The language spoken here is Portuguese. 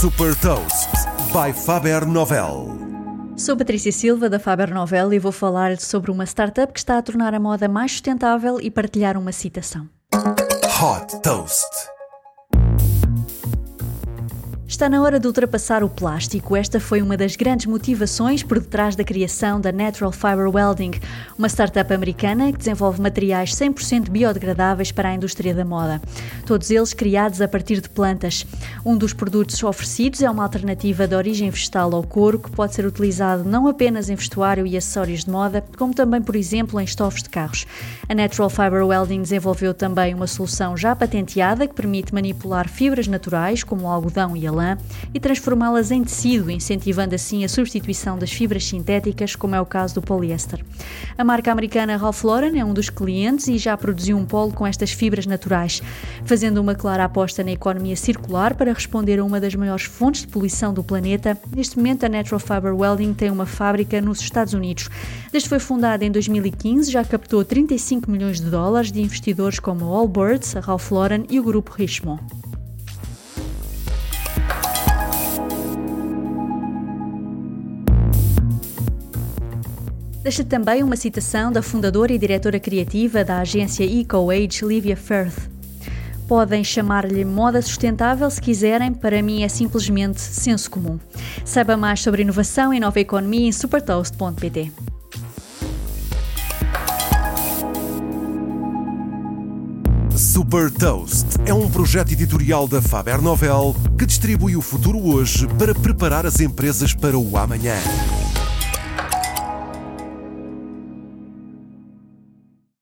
Super Toast by Faber Novel. Sou Patrícia Silva da Faber Novel e vou falar sobre uma startup que está a tornar a moda mais sustentável e partilhar uma citação. Hot Toast. Está na hora de ultrapassar o plástico. Esta foi uma das grandes motivações por detrás da criação da Natural Fiber Welding, uma startup americana que desenvolve materiais 100% biodegradáveis para a indústria da moda. Todos eles criados a partir de plantas. Um dos produtos oferecidos é uma alternativa de origem vegetal ao couro que pode ser utilizado não apenas em vestuário e acessórios de moda, como também, por exemplo, em estofos de carros. A Natural Fiber Welding desenvolveu também uma solução já patenteada que permite manipular fibras naturais, como o algodão e a lã, e transformá-las em tecido, incentivando assim a substituição das fibras sintéticas, como é o caso do poliéster. A marca americana Ralph Lauren é um dos clientes e já produziu um polo com estas fibras naturais, fazendo uma clara aposta na economia circular para responder a uma das maiores fontes de poluição do planeta. Neste momento, a Natural Fiber Welding tem uma fábrica nos Estados Unidos. Desde foi fundada em 2015, já captou 35 milhões de dólares de investidores como a Allbirds, a Ralph Lauren e o grupo Richemont. Deixa também uma citação da fundadora e diretora criativa da agência EcoAge, Livia Firth. Podem chamar-lhe moda sustentável se quiserem, para mim é simplesmente senso comum. Saiba mais sobre inovação e nova economia em supertoast.pt. Super Toast é um projeto editorial da Faber Novel que distribui o futuro hoje para preparar as empresas para o amanhã.